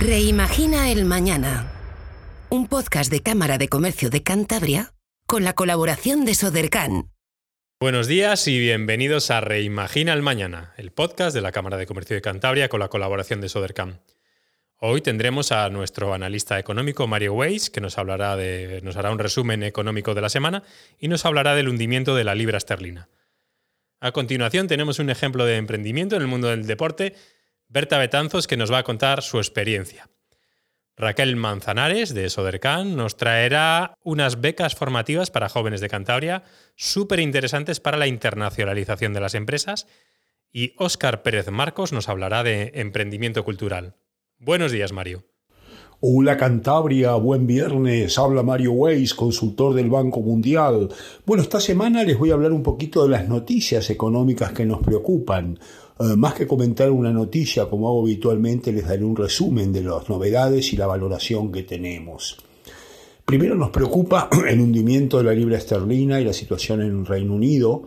Reimagina el Mañana. Un podcast de Cámara de Comercio de Cantabria con la colaboración de Sodercan. Buenos días y bienvenidos a Reimagina el Mañana, el podcast de la Cámara de Comercio de Cantabria con la colaboración de Sodercan. Hoy tendremos a nuestro analista económico Mario Weiss, que nos hablará de, nos hará un resumen económico de la semana y nos hablará del hundimiento de la libra esterlina. A continuación tenemos un ejemplo de emprendimiento en el mundo del deporte, Berta Betanzos, que nos va a contar su experiencia. Raquel Manzanares, de Sodercan, nos traerá unas becas formativas para jóvenes de Cantabria, súper interesantes para la internacionalización de las empresas. Y Óscar Pérez Marcos nos hablará de emprendimiento cultural. Buenos días, Mario. Hola Cantabria, buen viernes. Habla Mario Weiss, consultor del Banco Mundial. Bueno, esta semana les voy a hablar un poquito de las noticias económicas que nos preocupan. Eh, más que comentar una noticia, como hago habitualmente, les daré un resumen de las novedades y la valoración que tenemos. Primero nos preocupa el hundimiento de la libra esterlina y la situación en el Reino Unido.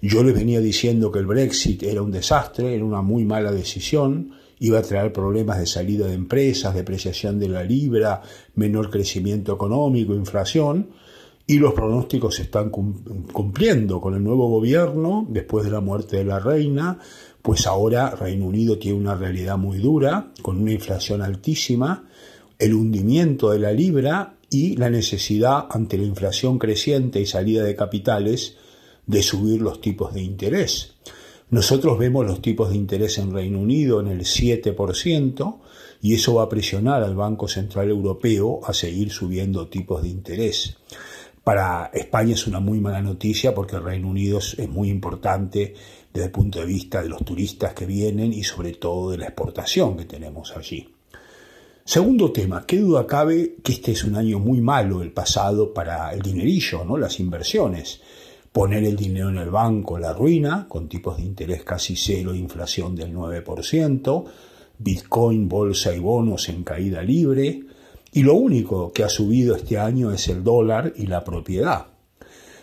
Yo les venía diciendo que el Brexit era un desastre, era una muy mala decisión iba a traer problemas de salida de empresas, depreciación de la libra, menor crecimiento económico, inflación, y los pronósticos se están cumpliendo con el nuevo gobierno, después de la muerte de la reina, pues ahora Reino Unido tiene una realidad muy dura, con una inflación altísima, el hundimiento de la libra y la necesidad ante la inflación creciente y salida de capitales de subir los tipos de interés. Nosotros vemos los tipos de interés en Reino Unido en el 7% y eso va a presionar al Banco Central Europeo a seguir subiendo tipos de interés. Para España es una muy mala noticia porque el Reino Unido es muy importante desde el punto de vista de los turistas que vienen y sobre todo de la exportación que tenemos allí. Segundo tema, qué duda cabe que este es un año muy malo el pasado para el dinerillo, ¿no? las inversiones poner el dinero en el banco la ruina, con tipos de interés casi cero inflación del 9%, Bitcoin, bolsa y bonos en caída libre, y lo único que ha subido este año es el dólar y la propiedad.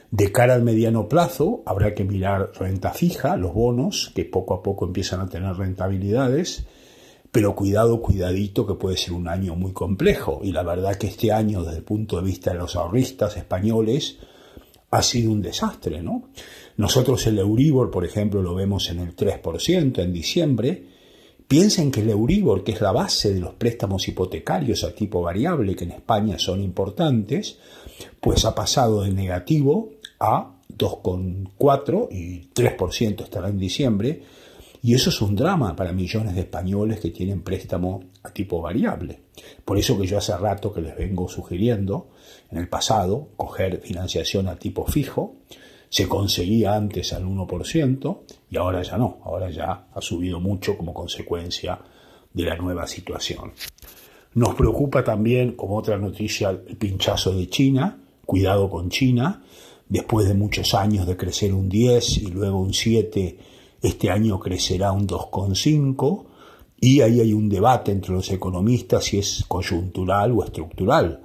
De cara al mediano plazo habrá que mirar renta fija, los bonos, que poco a poco empiezan a tener rentabilidades, pero cuidado, cuidadito, que puede ser un año muy complejo. Y la verdad que este año, desde el punto de vista de los ahorristas españoles, ha sido un desastre, ¿no? Nosotros el Euribor, por ejemplo, lo vemos en el 3% en diciembre. Piensen que el Euribor, que es la base de los préstamos hipotecarios a tipo variable, que en España son importantes, pues ha pasado de negativo a 2,4 y 3% estará en diciembre, y eso es un drama para millones de españoles que tienen préstamo a tipo variable. Por eso que yo hace rato que les vengo sugiriendo, en el pasado, coger financiación a tipo fijo, se conseguía antes al 1% y ahora ya no, ahora ya ha subido mucho como consecuencia de la nueva situación. Nos preocupa también, como otra noticia, el pinchazo de China, cuidado con China, después de muchos años de crecer un 10 y luego un 7 este año crecerá un 2,5 y ahí hay un debate entre los economistas si es coyuntural o estructural.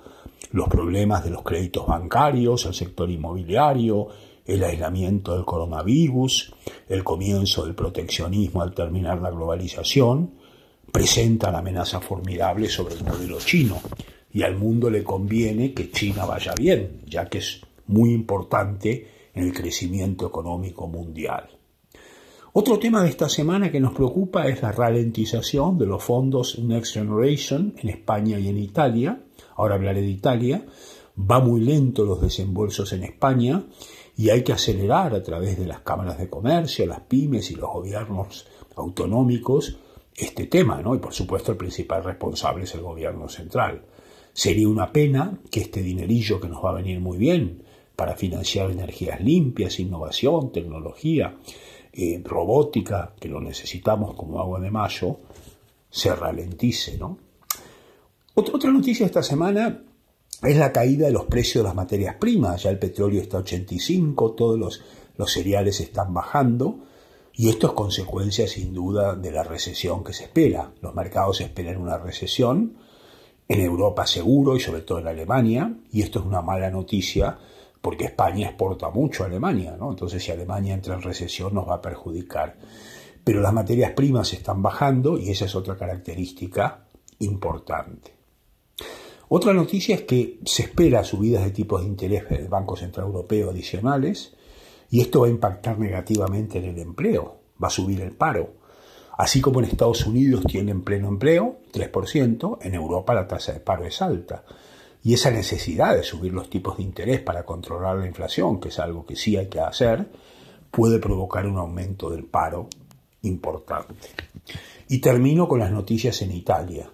Los problemas de los créditos bancarios, el sector inmobiliario, el aislamiento del coronavirus, el comienzo del proteccionismo al terminar la globalización, presentan amenazas formidables sobre el modelo chino y al mundo le conviene que China vaya bien, ya que es muy importante en el crecimiento económico mundial. Otro tema de esta semana que nos preocupa es la ralentización de los fondos Next Generation en España y en Italia. Ahora hablaré de Italia. Va muy lento los desembolsos en España y hay que acelerar a través de las cámaras de comercio, las pymes y los gobiernos autonómicos este tema, ¿no? Y por supuesto el principal responsable es el gobierno central. Sería una pena que este dinerillo que nos va a venir muy bien para financiar energías limpias, innovación, tecnología, eh, robótica, que lo necesitamos como agua de mayo, se ralentice. ¿no? Otra, otra noticia esta semana es la caída de los precios de las materias primas. Ya el petróleo está a 85, todos los, los cereales están bajando. Y esto es consecuencia sin duda de la recesión que se espera. Los mercados esperan una recesión, en Europa seguro y sobre todo en Alemania, y esto es una mala noticia porque España exporta mucho a Alemania, ¿no? Entonces si Alemania entra en recesión nos va a perjudicar. Pero las materias primas están bajando y esa es otra característica importante. Otra noticia es que se espera subidas de tipos de interés del Banco Central Europeo adicionales y esto va a impactar negativamente en el empleo, va a subir el paro. Así como en Estados Unidos tienen pleno empleo, 3%, en Europa la tasa de paro es alta. Y esa necesidad de subir los tipos de interés para controlar la inflación, que es algo que sí hay que hacer, puede provocar un aumento del paro importante. Y termino con las noticias en Italia.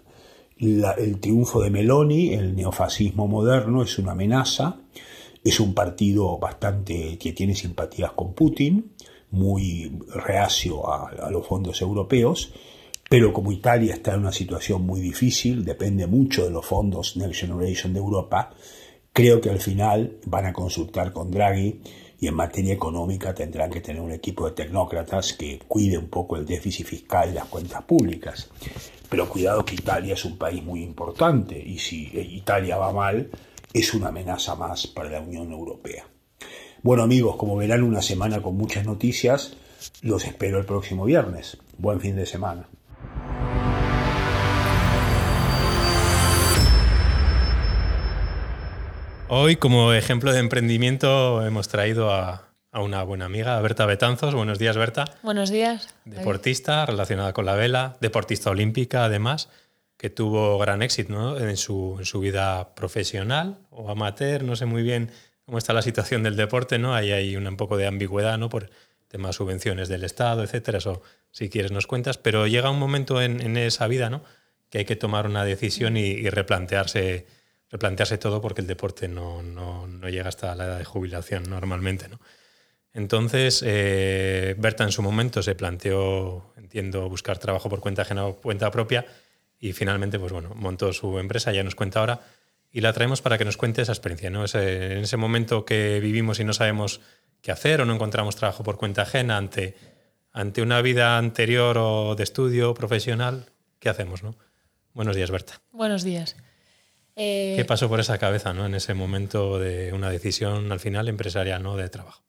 el triunfo de Meloni, el neofascismo moderno, es una amenaza. Es un partido bastante que tiene simpatías con Putin, muy reacio a, los fondos europeos, pero como Italia está en una situación muy difícil, depende mucho de los fondos Next Generation de Europa, creo que al final van a consultar con Draghi y en materia económica tendrán que tener un equipo de tecnócratas que cuide un poco el déficit fiscal y las cuentas públicas. Pero cuidado que Italia es un país muy importante y si Italia va mal es una amenaza más para la Unión Europea. Bueno amigos, como verán una semana con muchas noticias, los espero el próximo viernes. Buen fin de semana. Hoy, como ejemplo de emprendimiento, hemos traído a, una buena amiga, a Berta Betanzos. Buenos días, Berta. Buenos días. Deportista relacionada con la vela, deportista olímpica además, que tuvo gran éxito en, su, en su vida profesional o amateur, no sé muy bien cómo está la situación del deporte, ¿no? Ahí hay un poco de ambigüedad, ¿no? Por temas subvenciones del Estado, etcétera. Eso, si quieres, nos cuentas. Pero llega un momento en, esa vida, ¿no? Que hay que tomar una decisión y, replantearse, replantearse todo porque el deporte no, no, no, llega hasta la edad de jubilación normalmente, ¿no? Entonces, eh, Berta en su momento se planteó, entiendo, buscar trabajo por cuenta ajena o cuenta propia y finalmente, pues bueno, montó su empresa, ya nos cuenta ahora y la traemos para que nos cuente esa experiencia, ¿no? en ese momento que vivimos y no sabemos qué hacer o no encontramos trabajo por cuenta ajena ante, ante una vida anterior o de estudio profesional, ¿qué hacemos, no? Buenos días, Berta. Buenos días. ¿Qué eh, pasó por esa cabeza, ¿no? En ese momento de una decisión al final empresarial, ¿no? De trabajo.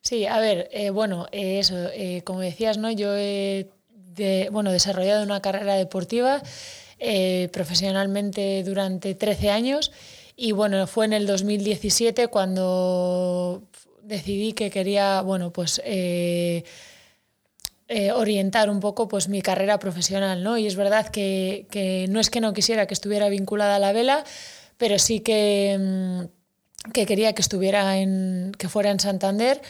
Sí, a ver, eh, bueno, eh, eso, como decías, ¿no? Yo he bueno, desarrollado una carrera deportiva profesionalmente durante 13 años y bueno, fue en el 2017 cuando decidí que quería, bueno, pues... Eh, eh, orientar un poco pues mi carrera profesional, ¿no? Y es verdad que, que, no es que no quisiera que estuviera vinculada a la vela, pero sí que, mm, que quería que estuviera en, que fuera en Santander.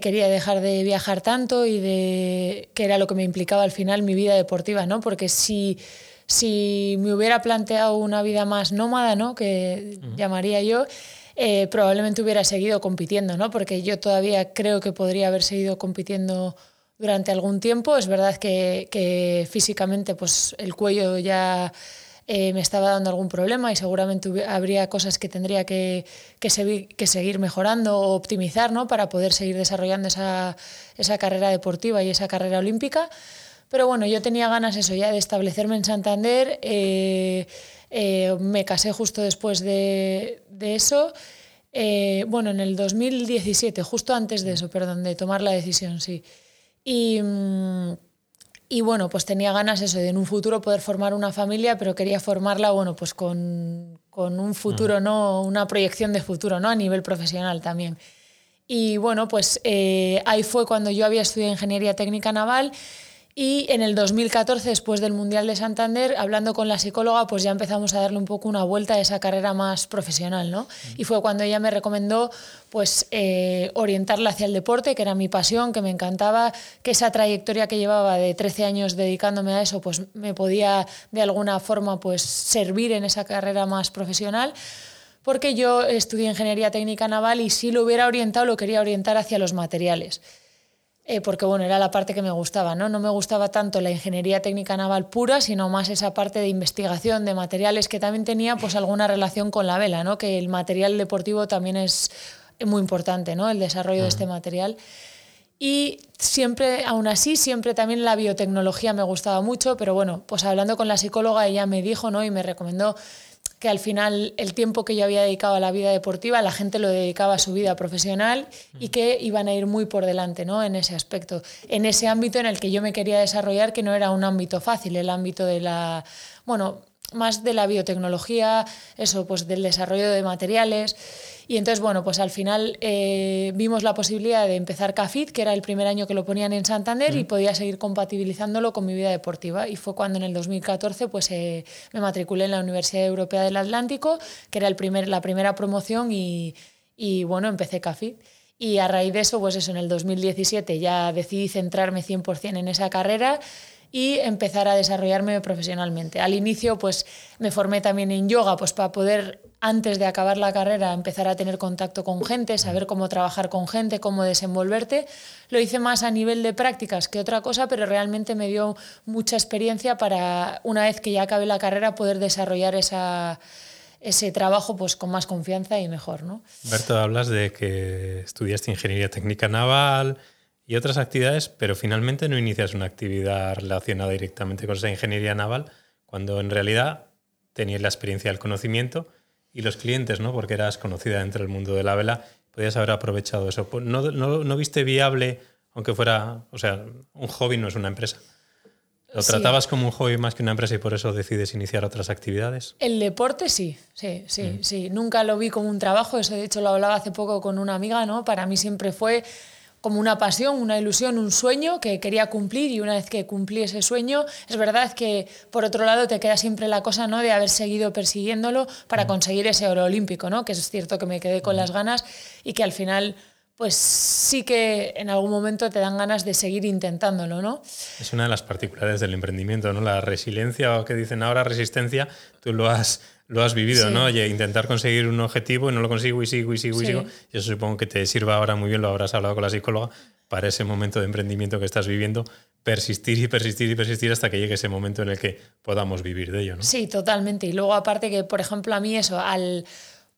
quería dejar de viajar tanto y de que era lo que me implicaba al final mi vida deportiva, ¿no? Porque si si me hubiera planteado una vida más nómada, ¿no? que llamaría yo, eh, probablemente hubiera seguido compitiendo, ¿no? porque yo todavía creo que podría haber seguido compitiendo durante algún tiempo. Es verdad que, físicamente pues, el cuello ya eh, me estaba dando algún problema y seguramente habría cosas que tendría que, que, seguir mejorando o optimizar ¿no? para poder seguir desarrollando esa, esa carrera deportiva y esa carrera olímpica. Pero bueno, yo tenía ganas eso ya de establecerme en Santander. Eh, eh, me casé justo después de, eso. Eh, bueno, en el 2017, justo antes de eso, perdón, de tomar la decisión, sí. Y, mm, y, bueno, pues tenía ganas eso, de en un futuro poder formar una familia, pero quería formarla, bueno, pues con, con un futuro, ¿no? Una proyección de futuro, ¿no? A nivel profesional también. Y bueno, pues ahí fue cuando yo había estudiado Ingeniería Técnica Naval y en el 2014, después del Mundial de Santander, hablando con la psicóloga, pues ya empezamos a darle un poco una vuelta a esa carrera más profesional, ¿no? Y fue cuando ella me recomendó, pues, eh, orientarla hacia el deporte, que era mi pasión, que me encantaba, que esa trayectoria que llevaba de 13 años dedicándome a eso, pues me podía de alguna forma, pues, servir en esa carrera más profesional porque yo estudié ingeniería técnica naval y si lo hubiera orientado, lo quería orientar hacia los materiales. Eh, porque bueno, era la parte que me gustaba, ¿no? No me gustaba tanto la ingeniería técnica naval pura, sino más esa parte de investigación de materiales que también tenía pues alguna relación con la vela, ¿no? Que el material deportivo también es muy importante, ¿no? El desarrollo de este material. Y siempre, aún así, siempre también la biotecnología me gustaba mucho, pero bueno, pues hablando con la psicóloga ella me dijo, ¿no? Y me recomendó que al final el tiempo que yo había dedicado a la vida deportiva, la gente lo dedicaba a su vida profesional y que iban a ir muy por delante ¿no? en ese aspecto, en ese ámbito en el que yo me quería desarrollar, que no era un ámbito fácil, el ámbito de la, bueno, más de la biotecnología, eso, pues del desarrollo de materiales. Y entonces, bueno, pues al final eh, vimos la posibilidad de empezar CAFIT, que era el primer año que lo ponían en Santander, y podía seguir compatibilizándolo con mi vida deportiva. Y fue cuando en el 2014 pues, eh, me matriculé en la Universidad Europea del Atlántico, que era el primer, la primera promoción, y, y bueno, empecé CAFIT. Y a raíz de eso, pues eso, en el 2017 ya decidí centrarme 100% en esa carrera y empezar a desarrollarme profesionalmente. Al inicio, pues me formé también en yoga, pues para poder antes de acabar la carrera empezar a tener contacto con gente, saber cómo trabajar con gente, cómo desenvolverte. Lo hice más a nivel de prácticas que otra cosa, pero realmente me dio mucha experiencia para una vez que ya acabe la carrera poder desarrollar esa ese trabajo pues con más confianza y mejor, ¿no? Berto, hablas de que estudiaste ingeniería técnica naval, y otras actividades, pero finalmente no inicias una actividad relacionada directamente con esa ingeniería naval, cuando en realidad tenías la experiencia del conocimiento y los clientes, ¿no? porque eras conocida dentro del mundo de la vela, podías haber aprovechado eso. ¿No, no, no viste viable, aunque fuera, o sea, un hobby no es una empresa? ¿Lo tratabas como un hobby más que una empresa y por eso decides iniciar otras actividades? El deporte sí, sí, sí, mm. sí. Nunca lo vi como un trabajo, eso de hecho lo hablaba hace poco con una amiga, ¿no? Para mí siempre fue como una pasión, una ilusión, un sueño que quería cumplir y una vez que cumplí ese sueño, es verdad que por otro lado te queda siempre la cosa ¿no? de haber seguido persiguiéndolo para mm. conseguir ese oro olímpico, ¿no? que es cierto que me quedé con mm. las ganas y que al final pues sí que en algún momento te dan ganas de seguir intentándolo, ¿no? Es una de las particularidades del emprendimiento, ¿no? La resiliencia o que dicen ahora resistencia, tú lo has lo has vivido, ¿no? Oye, intentar conseguir un objetivo y no lo consigo y sigo y sigo y sigo. Y eso supongo que te sirva ahora muy bien, lo habrás hablado con la psicóloga, para ese momento de emprendimiento que estás viviendo, persistir y persistir y persistir hasta que llegue ese momento en el que podamos vivir de ello, ¿no? Sí, totalmente. Y luego aparte que, por ejemplo, a mí eso, al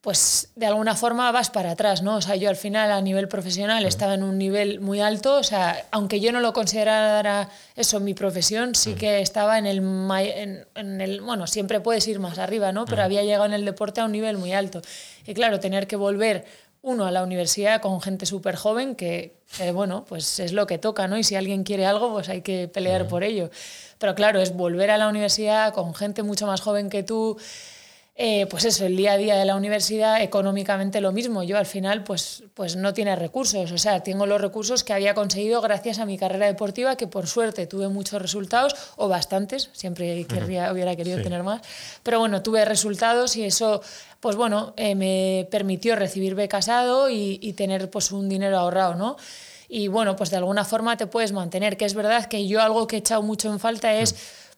pues de alguna forma vas para atrás, ¿no? O sea, yo al final a nivel profesional estaba en un nivel muy alto, o sea, aunque yo no lo considerara eso mi profesión, sí que estaba en el, en, el, bueno, siempre puedes ir más arriba, ¿no? Pero había llegado en el deporte a un nivel muy alto. Y claro, tener que volver uno a la universidad con gente súper joven, que, bueno, pues es lo que toca, ¿no? Y si alguien quiere algo, pues hay que pelear por ello. Pero claro, es volver a la universidad con gente mucho más joven que tú, eh, pues eso, el día a día de la universidad, económicamente lo mismo. Yo al final, pues, pues no tiene recursos. O sea, tengo los recursos que había conseguido gracias a mi carrera deportiva, que por suerte tuve muchos resultados, o bastantes, siempre querría, hubiera querido tener más. Pero bueno, tuve resultados y eso, pues bueno, eh, me permitió recibir becasado y, y tener pues un dinero ahorrado, ¿no? Y bueno, pues de alguna forma te puedes mantener, que es verdad que yo algo que he echado mucho en falta es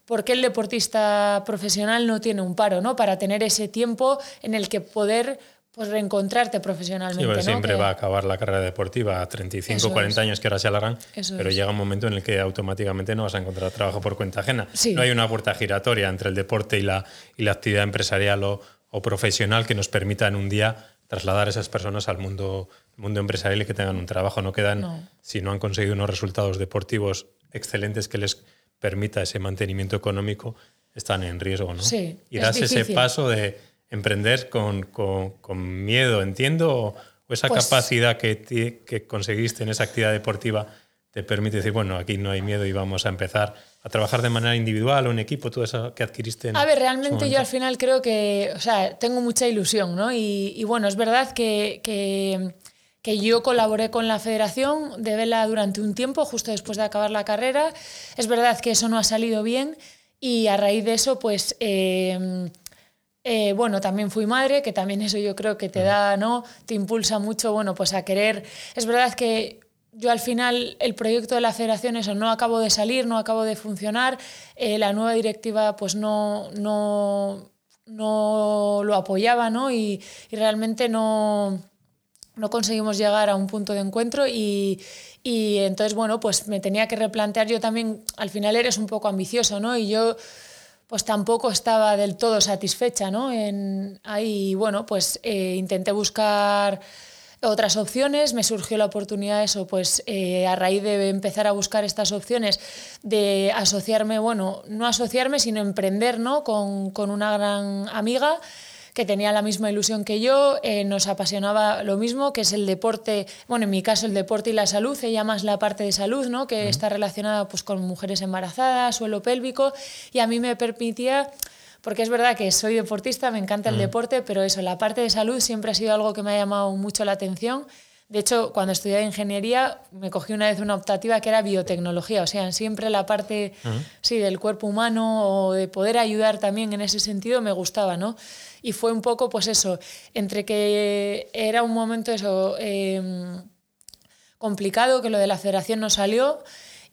¿Por qué el deportista profesional no tiene un paro, ¿no? Para tener ese tiempo en el que poder pues, reencontrarte profesionalmente. siempre va a acabar la carrera deportiva a 35, 40 años que ahora se alargan, pero llega un momento en el que automáticamente no vas a encontrar trabajo por cuenta ajena. No hay una puerta giratoria entre el deporte y la, y la actividad empresarial o, profesional que nos permita en un día trasladar a esas personas al mundo, mundo empresarial y que tengan un trabajo. No quedan, si no han conseguido unos resultados deportivos excelentes que les permita ese mantenimiento económico están en riesgo, ¿no? Sí, y das ese paso de emprender con, con, miedo, entiendo, o, esa pues capacidad que, que conseguiste en esa actividad deportiva te permite decir, bueno, aquí no hay miedo y vamos a empezar a trabajar de manera individual o en equipo, todo eso que adquiriste. En a ver, realmente yo al final creo que, o sea, tengo mucha ilusión, ¿no? Y, y bueno, es verdad que, que que yo colaboré con la Federación de Vela durante un tiempo, justo después de acabar la carrera. Es verdad que eso no ha salido bien y a raíz de eso, pues, eh, eh, bueno, también fui madre, que también eso yo creo que te da, ¿no? Te impulsa mucho, bueno, pues a querer. Es verdad que yo al final el proyecto de la federación eso no acabo de salir, no acabo de funcionar, eh, la nueva directiva pues no, no, no lo apoyaba, ¿no? y realmente no no conseguimos llegar a un punto de encuentro y, y, entonces, bueno, pues me tenía que replantear yo también, al final eres un poco ambicioso, ¿no? Y yo pues tampoco estaba del todo satisfecha, ¿no? En, ahí, bueno, pues eh, intenté buscar otras opciones, me surgió la oportunidad eso, pues eh, a raíz de empezar a buscar estas opciones de asociarme, bueno, no asociarme, sino emprender, ¿no? Con, con una gran amiga que tenía la misma ilusión que yo, eh, nos apasionaba lo mismo, que es el deporte, bueno, en mi caso el deporte y la salud, ella más la parte de salud, ¿no? que está relacionada pues, con mujeres embarazadas, suelo pélvico, y a mí me permitía porque es verdad que soy deportista, me encanta el deporte, pero eso, la parte de salud siempre ha sido algo que me ha llamado mucho la atención. De hecho, cuando estudié ingeniería, me cogí una vez una optativa que era biotecnología, o sea, siempre la parte sí, del cuerpo humano o de poder ayudar también en ese sentido me gustaba, ¿no? Y fue un poco, pues eso, entre que era un momento eso em, complicado, que lo de la federación no salió,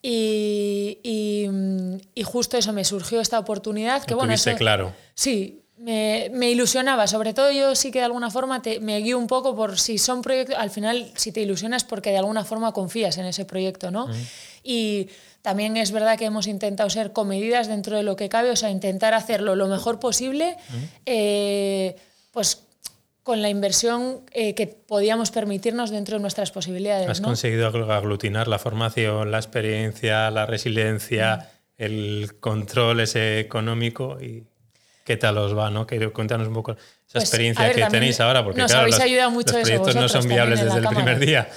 y, y, justo eso me surgió esta oportunidad. Que, bueno, claro. Sí, me, me, ilusionaba. Sobre todo yo sí que de alguna forma te, me guío un poco por si son proyectos, al final si te ilusionas porque de alguna forma confías en ese proyecto, ¿no? Y también es verdad que hemos intentado ser comedidas dentro de lo que cabe, o sea, intentar hacerlo lo mejor posible, eh, pues con la inversión eh, que podíamos permitirnos dentro de nuestras posibilidades. Has conseguido aglutinar la formación, la experiencia, la resiliencia, el control ese económico y qué tal os va, ¿no? cuéntanos un poco esa pues, experiencia que tenéis ahora, porque claro, los, proyectos no son viables desde el primer día.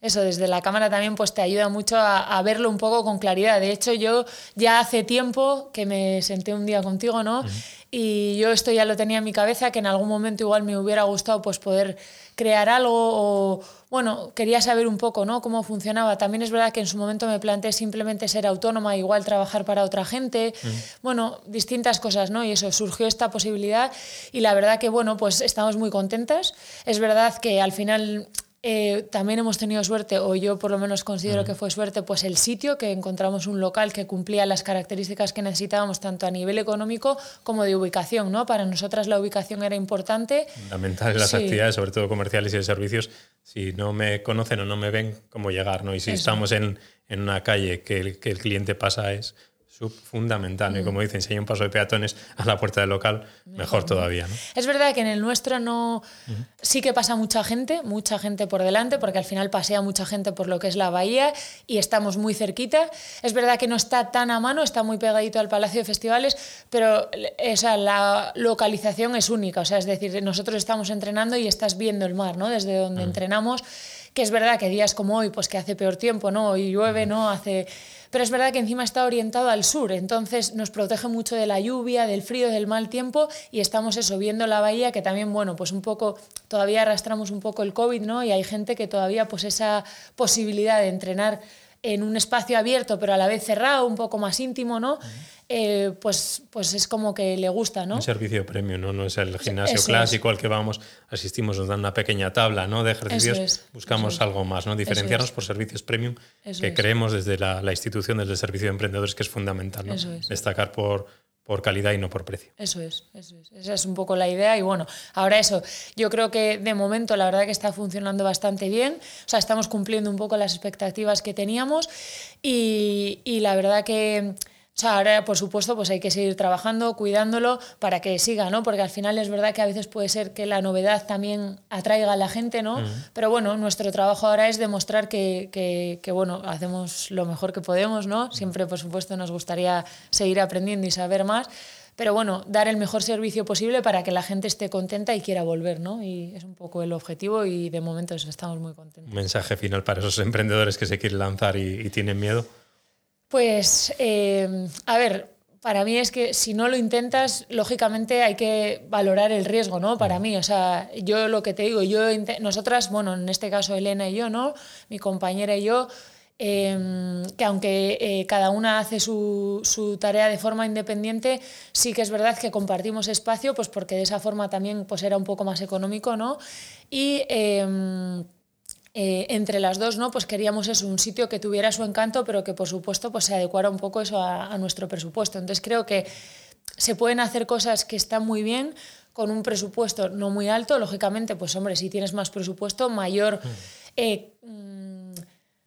Eso, desde la cámara también pues te ayuda mucho a, verlo un poco con claridad. De hecho, yo ya hace tiempo que me senté un día contigo, ¿no? y yo esto ya lo tenía en mi cabeza, que en algún momento igual me hubiera gustado pues poder crear algo o, bueno, quería saber un poco ¿no? cómo funcionaba. También es verdad que en su momento me planteé simplemente ser autónoma, igual trabajar para otra gente, bueno, distintas cosas, ¿no? Y eso, surgió esta posibilidad y la verdad que, bueno, pues estamos muy contentas. Es verdad que al final eh, también hemos tenido suerte, o yo por lo menos considero que fue suerte, pues el sitio, que encontramos un local que cumplía las características que necesitábamos, tanto a nivel económico como de ubicación. ¿no? Para nosotras la ubicación era importante. Fundamental en las actividades, sobre todo comerciales y de servicios. Si no me conocen o no me ven, ¿cómo llegar? ¿no? Y si estamos en, en, una calle que el, que el cliente pasa es fundamental. Y como dicen, si hay un paso de peatones a la puerta del local, mejor, todavía. Es verdad que en el nuestro no. Sí que pasa mucha gente, mucha gente por delante, porque al final pasea mucha gente por lo que es la bahía y estamos muy cerquita. Es verdad que no está tan a mano, está muy pegadito al Palacio de Festivales, pero esa, la localización es única. O sea, es decir, nosotros estamos entrenando y estás viendo el mar, ¿no? Desde donde entrenamos que es verdad que días como hoy, pues que hace peor tiempo, ¿no? Y llueve, ¿no? Hace pero es verdad que encima está orientado al sur, entonces nos protege mucho de la lluvia, del frío, del mal tiempo y estamos eso, viendo la bahía que también, bueno, pues un poco, todavía arrastramos un poco el COVID, ¿no? Y hay gente que todavía pues esa posibilidad de entrenar en un espacio abierto pero a la vez cerrado, un poco más íntimo, ¿no? Eh, pues, pues es como que le gusta, ¿no? Un servicio premium, ¿no? No es el gimnasio clásico al que vamos, asistimos, nos dan una pequeña tabla ¿no? de ejercicios, buscamos algo más, ¿no? Diferenciarnos por servicios premium que creemos desde la, la, institución, desde el servicio de emprendedores, que es fundamental, ¿no? Destacar por, por calidad y no por precio. Eso es, eso es, esa es un poco la idea y bueno, ahora eso, yo creo que de momento la verdad que está funcionando bastante bien, o sea, estamos cumpliendo un poco las expectativas que teníamos y, y la verdad que o sea, ahora, por supuesto, pues hay que seguir trabajando, cuidándolo para que siga, ¿no? Porque al final es verdad que a veces puede ser que la novedad también atraiga a la gente, ¿no? Pero bueno, nuestro trabajo ahora es demostrar que, que, bueno, hacemos lo mejor que podemos, ¿no? Siempre, por supuesto, nos gustaría seguir aprendiendo y saber más. Pero bueno, dar el mejor servicio posible para que la gente esté contenta y quiera volver, ¿no? Y es un poco el objetivo y de momento estamos muy contentos. Un mensaje final para esos emprendedores que se quieren lanzar y, y tienen miedo. Pues, eh, a ver, para mí es que si no lo intentas, lógicamente hay que valorar el riesgo, ¿no? Para mí, o sea, yo lo que te digo, yo, nosotras, bueno, en este caso Elena y yo, ¿no? Mi compañera y yo, em, que aunque eh, cada una hace su, su, tarea de forma independiente, sí que es verdad que compartimos espacio, pues porque de esa forma también pues era un poco más económico, ¿no? Y em, eh, entre las dos, ¿no? Pues queríamos eso, un sitio que tuviera su encanto, pero que por supuesto pues se adecuara un poco eso a, nuestro presupuesto. Entonces creo que se pueden hacer cosas que están muy bien con un presupuesto no muy alto. Lógicamente, pues hombre, si tienes más presupuesto, mayor, mm. Eh, mm,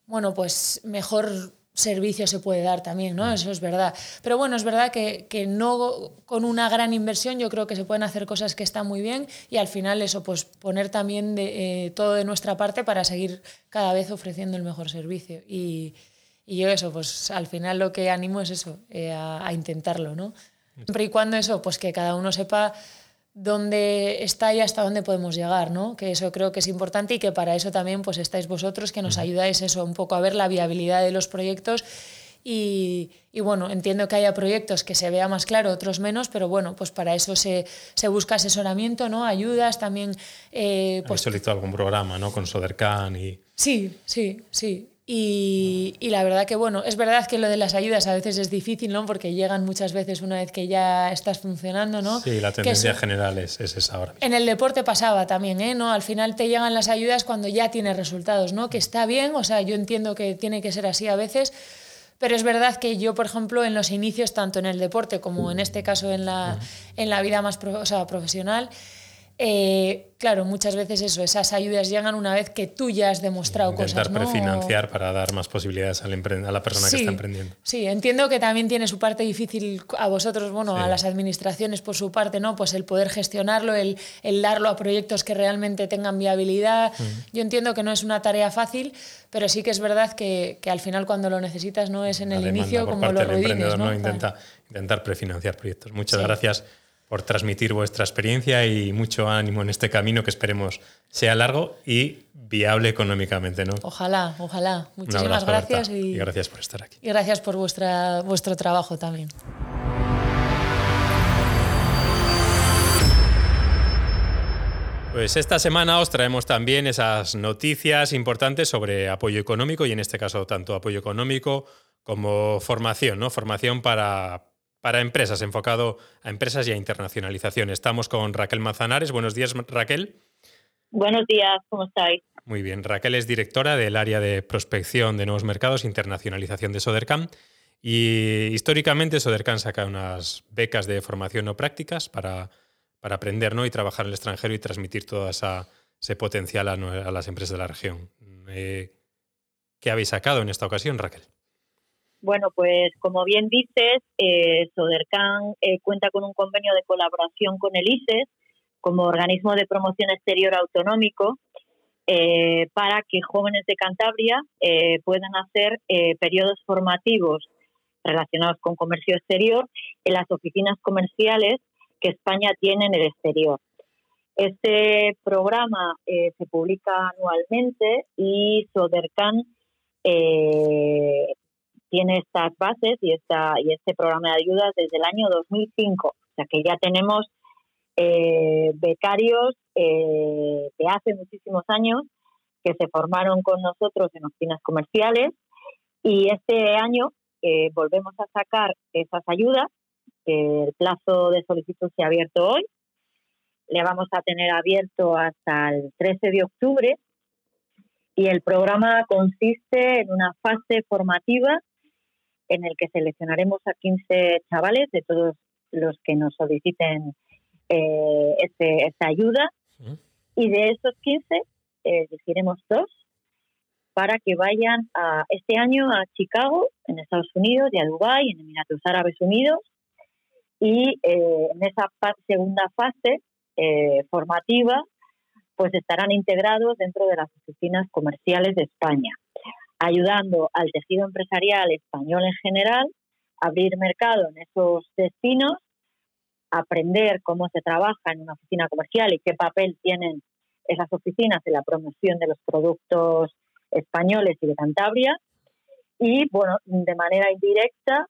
bueno, pues mejor servicio se puede dar también, ¿no? Mm. Eso es verdad. Pero bueno, es verdad que, que, no con una gran inversión yo creo que se pueden hacer cosas que están muy bien y al final eso, pues poner también de, eh, todo de nuestra parte para seguir cada vez ofreciendo el mejor servicio. Y, y yo eso, pues al final lo que animo es eso, eh, a, a, intentarlo, ¿no? Siempre y cuando eso, pues que cada uno sepa dónde está y hasta dónde podemos llegar, ¿no? Que eso creo que es importante y que para eso también pues estáis vosotros que nos ayudáis eso un poco a ver la viabilidad de los proyectos y, bueno, entiendo que haya proyectos que se vea más claro, otros menos, pero bueno, pues para eso se, se busca asesoramiento, ¿no? Ayudas también. Eh, pues, solicitado algún programa, ¿no? Con Sodercan y. Sí, sí, sí. Y, la verdad que, bueno, es verdad que lo de las ayudas a veces es difícil, ¿no? Porque llegan muchas veces una vez que ya estás funcionando, ¿no? Sí, la tendencia general es, es, esa ahora. En el deporte pasaba también, ¿eh? ¿no? Al final te llegan las ayudas cuando ya tienes resultados, ¿no? Que está bien, o sea, yo entiendo que tiene que ser así a veces, pero es verdad que yo, por ejemplo, en los inicios, tanto en el deporte como en este caso en la, en la vida más profesional, eh, claro, muchas veces eso, esas ayudas llegan una vez que tú ya has demostrado Intentar cosas. ¿no? prefinanciar para dar más posibilidades a la persona que está emprendiendo. Sí, entiendo que también tiene su parte difícil a vosotros, bueno, a las administraciones por su parte, ¿no? Pues el poder gestionarlo, el, el darlo a proyectos que realmente tengan viabilidad. Yo entiendo que no es una tarea fácil, pero sí que es verdad que, que al final cuando lo necesitas no es en el inicio como lo ruines, ¿no? Intenta, intentar prefinanciar proyectos. Muchas gracias por transmitir vuestra experiencia y mucho ánimo en este camino que esperemos sea largo y viable económicamente. ¿no? Ojalá, ojalá. Muchísimas gracias. Y, gracias por estar aquí. Y gracias por vuestra, vuestro trabajo también. Pues esta semana os traemos también esas noticias importantes sobre apoyo económico y en este caso tanto apoyo económico como formación, ¿no? Formación para, para empresas, enfocado a empresas y a internacionalización. Estamos con Raquel Manzanares. Buenos días, Raquel. Buenos días, ¿cómo estáis? Muy bien. Raquel es directora del área de prospección de nuevos mercados, internacionalización de Sodercam. Y históricamente Sodercam saca unas becas de formación o prácticas para, para aprender ¿no? y trabajar en el extranjero y transmitir todo esa, ese potencial a, las empresas de la región. Eh, ¿Qué habéis sacado en esta ocasión, Raquel? Bueno, pues como bien dices, eh, Sodercan eh, cuenta con un convenio de colaboración con el ISES como organismo de promoción exterior autonómico eh, para que jóvenes de Cantabria puedan hacer periodos formativos relacionados con comercio exterior en las oficinas comerciales que España tiene en el exterior. Este programa se publica anualmente y Sodercan tiene estas bases y, esta, y este programa de ayudas desde el año 2005. O sea que ya tenemos eh, becarios eh, de hace muchísimos años que se formaron con nosotros en oficinas comerciales. Y este año eh, volvemos a sacar esas ayudas, el plazo de solicitud se ha abierto hoy, le vamos a tener abierto hasta el 13 de octubre. Y el programa consiste en una fase formativa en el que seleccionaremos a 15 chavales de todos los que nos soliciten eh, este, esta ayuda. Y de esos 15 eh, elegiremos dos para que vayan a, este año a Chicago, en Estados Unidos, y a Dubái, en Emiratos Árabes Unidos. Y eh, en esa segunda fase eh, formativa, pues estarán integrados dentro de las oficinas comerciales de España ayudando al tejido empresarial español en general abrir mercado en esos destinos, aprender cómo se trabaja en una oficina comercial y qué papel tienen esas oficinas en la promoción de los productos españoles y de Cantabria. Y, bueno, de manera indirecta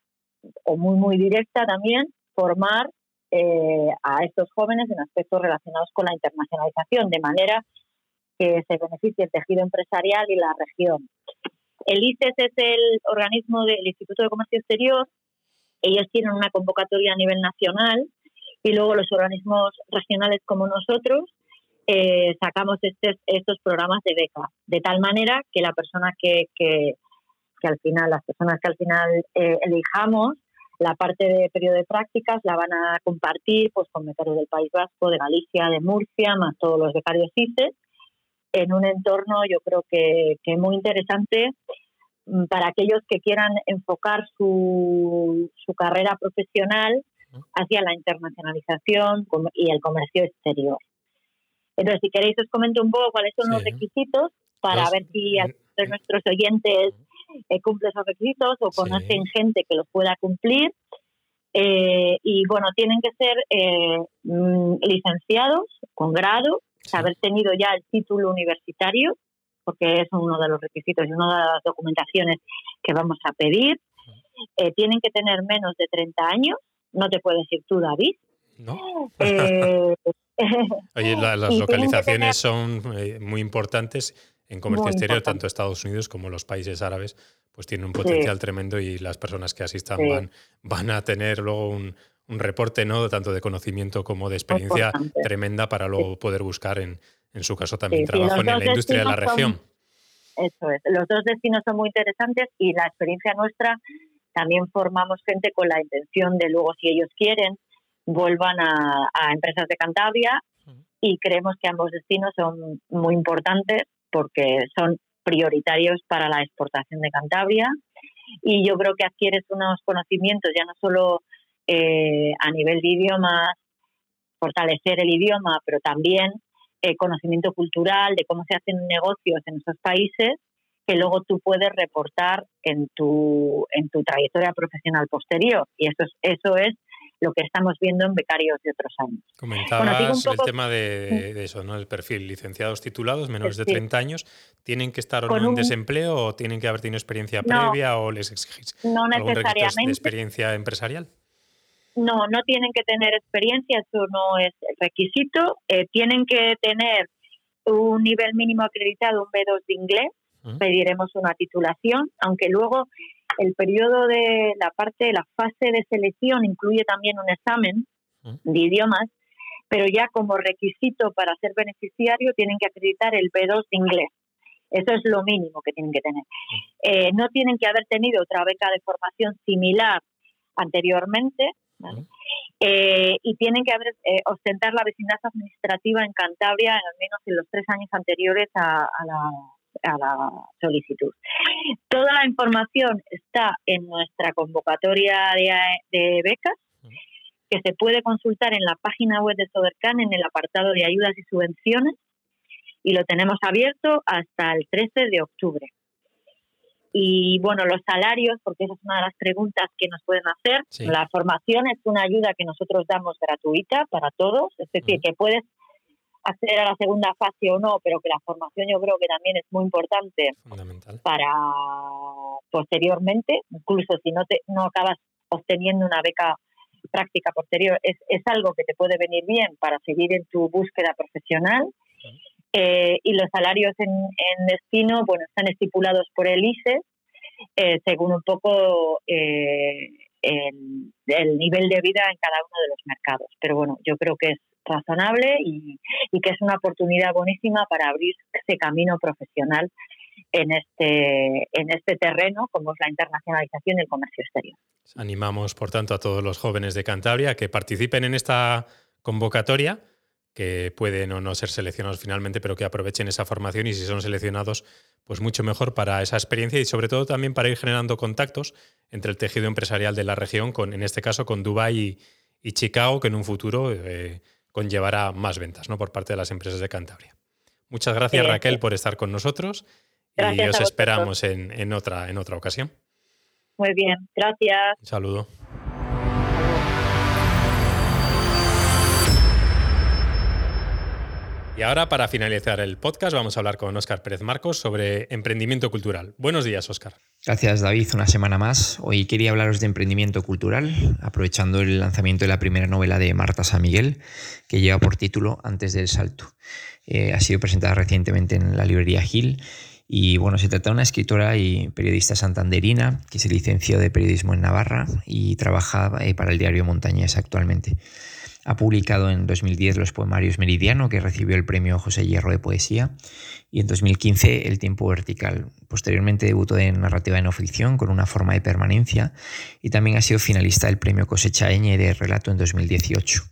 o muy, muy directa también, formar eh, a estos jóvenes en aspectos relacionados con la internacionalización, de manera que se beneficie el tejido empresarial y la región. El ICES es el organismo del Instituto de Comercio Exterior. Ellos tienen una convocatoria a nivel nacional y luego los organismos regionales como nosotros eh, sacamos estos programas de beca, de tal manera que la persona que, que, al final, las personas que al final eh, elijamos, la parte de periodo de prácticas la van a compartir pues con becarios del País Vasco, de Galicia, de Murcia, más todos los becarios ICES, en un entorno yo creo que, que muy interesante mm, para aquellos que quieran enfocar su, su carrera profesional hacia la internacionalización y el comercio exterior. Entonces, si queréis, os comento un poco cuáles son los requisitos para ver si nuestros oyentes eh, cumplen esos requisitos o conocen gente que los pueda cumplir. Eh, y bueno, tienen que ser eh, mm, licenciados con grado, haber tenido ya el título universitario, porque es uno de los requisitos y una de las documentaciones que vamos a pedir. Eh, tienen que tener menos de 30 años, no te puedes ir tú, David. No. Oye, las localizaciones son muy importantes en comercio exterior, tanto Estados Unidos como los países árabes, pues tienen un potencial tremendo y las personas que asistan van, van a tener luego un, un, reporte, ¿no? Tanto de conocimiento como de experiencia tremenda para luego poder buscar en, en su caso también trabajo en la industria de la región. eso es. Los dos destinos son muy interesantes y la experiencia nuestra también formamos gente con la intención de luego, si ellos quieren, vuelvan a, a empresas de Cantabria y creemos que ambos destinos son muy importantes porque son prioritarios para la exportación de Cantabria y yo creo que adquieres unos conocimientos ya no solo eh, a nivel de idiomas, fortalecer el idioma, pero también eh, conocimiento cultural de cómo se hacen negocios en esos países que luego tú puedes reportar en tu, en tu trayectoria profesional posterior. Y eso es, eso es lo que estamos viendo en becarios de otros años. Comentabas el tema de, eso, ¿no? El perfil, licenciados titulados, menores de 30 años, ¿tienen que estar o no en desempleo o tienen que haber tenido experiencia previa o les exigís no necesariamente. de experiencia empresarial? No, no tienen que tener experiencia, eso no es el requisito. Eh, tienen que tener un nivel mínimo acreditado, un B2 de inglés, pediremos una titulación, aunque luego el periodo de la parte, la fase de selección incluye también un examen de idiomas, pero ya como requisito para ser beneficiario tienen que acreditar el B2 de inglés. Eso es lo mínimo que tienen que tener. Eh, no tienen que haber tenido otra beca de formación similar anteriormente, eh, y tienen que haber, eh, ostentar la vecindad administrativa en Cantabria en al menos en los tres años anteriores a la a la solicitud. Toda la información está en nuestra convocatoria de, becas, que se puede consultar en la página web de Sodercan en el apartado de ayudas y subvenciones, y lo tenemos abierto hasta el 13 de octubre. Y bueno, los salarios, porque esa es una de las preguntas que nos pueden hacer. La formación es una ayuda que nosotros damos gratuita para todos, es decir, que puedes acceder a la segunda fase o no, pero que la formación yo creo que también es muy importante para posteriormente, incluso si no, te, no acabas obteniendo una beca práctica posterior, es, es algo que te puede venir bien para seguir en tu búsqueda profesional. Eh, y los salarios en, en, destino, bueno, están estipulados por el ICE eh, según un poco eh, el, el, nivel de vida en cada uno de los mercados. Pero bueno, yo creo que es razonable y, que es una oportunidad buenísima para abrir ese camino profesional en este, en este terreno, como es la internacionalización y el comercio exterior. Animamos, por tanto, a todos los jóvenes de Cantabria que participen en esta convocatoria, que pueden o no ser seleccionados finalmente, pero que aprovechen esa formación y si son seleccionados, pues mucho mejor para esa experiencia y sobre todo también para ir generando contactos entre el tejido empresarial de la región, con, en este caso con Dubái y, Chicago, que en un futuro eh, conllevará más ventas ¿no? por parte de las empresas de Cantabria. Muchas gracias Raquel por estar con nosotros y os esperamos en, en, otra, en otra ocasión. Muy bien, gracias. Un saludo. Y ahora, para finalizar el podcast, vamos a hablar con Óscar Pérez Marcos sobre emprendimiento cultural. Buenos días, Óscar. Gracias, David. Una semana más. Hoy quería hablaros de emprendimiento cultural, aprovechando el lanzamiento de la primera novela de Marta San Miguel, que lleva por título Antes del Salto. Eh, ha sido presentada recientemente en la librería Gil. Y bueno, se trata de una escritora y periodista santanderina que se licenció de periodismo en Navarra y trabaja eh, para el diario Montañés actualmente. Ha publicado en 2010 los poemarios Meridiano, que recibió el premio José Hierro de Poesía, y en 2015 El tiempo vertical. Posteriormente debutó en narrativa de no ficción con una forma de permanencia y también ha sido finalista del premio Cosecha Eñe de relato en 2018.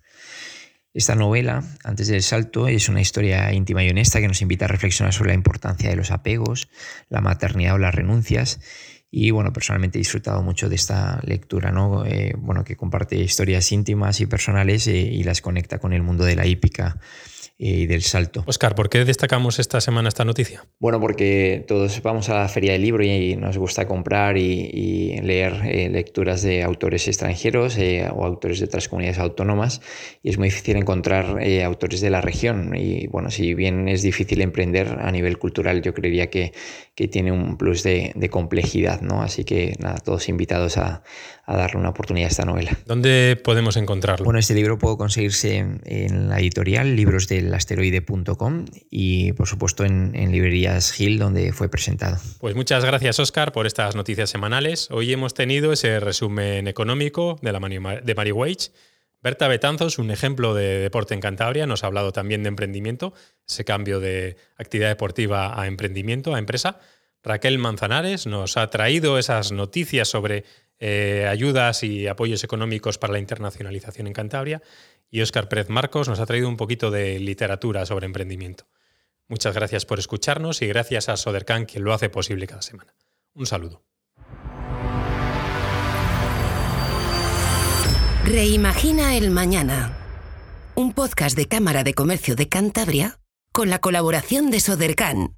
Esta novela, Antes del Salto, es una historia íntima y honesta que nos invita a reflexionar sobre la importancia de los apegos, la maternidad o las renuncias y bueno, personalmente he disfrutado mucho de esta lectura, ¿no? Eh, bueno, que comparte historias íntimas y personales eh, y las conecta con el mundo de la hípica y del salto. Oscar, ¿por qué destacamos esta semana esta noticia? Bueno, porque todos vamos a la feria del libro y nos gusta comprar y, leer eh, lecturas de autores extranjeros eh, o autores de otras comunidades autónomas y es muy difícil encontrar eh, autores de la región y bueno, si bien es difícil emprender a nivel cultural, yo creería que, que tiene un plus de, complejidad, ¿no? Así que nada, todos invitados a, darle una oportunidad a esta novela. ¿Dónde podemos encontrarlo? Bueno, este libro puede conseguirse en la editorial Libros del asteroide.com y por supuesto en, librerías Gil donde fue presentado. Pues muchas gracias Oscar por estas noticias semanales. Hoy hemos tenido ese resumen económico de, la de Mary Wage. Berta Betanzos, un ejemplo de deporte en Cantabria, nos ha hablado también de emprendimiento, ese cambio de actividad deportiva a emprendimiento, a empresa. Raquel Manzanares nos ha traído esas noticias sobre eh, ayudas y apoyos económicos para la internacionalización en Cantabria y Óscar Pérez Marcos nos ha traído un poquito de literatura sobre emprendimiento. Muchas gracias por escucharnos y gracias a Sodercan quien lo hace posible cada semana. Un saludo. Reimagina el mañana. Un podcast de Cámara de Comercio de Cantabria con la colaboración de Sodercan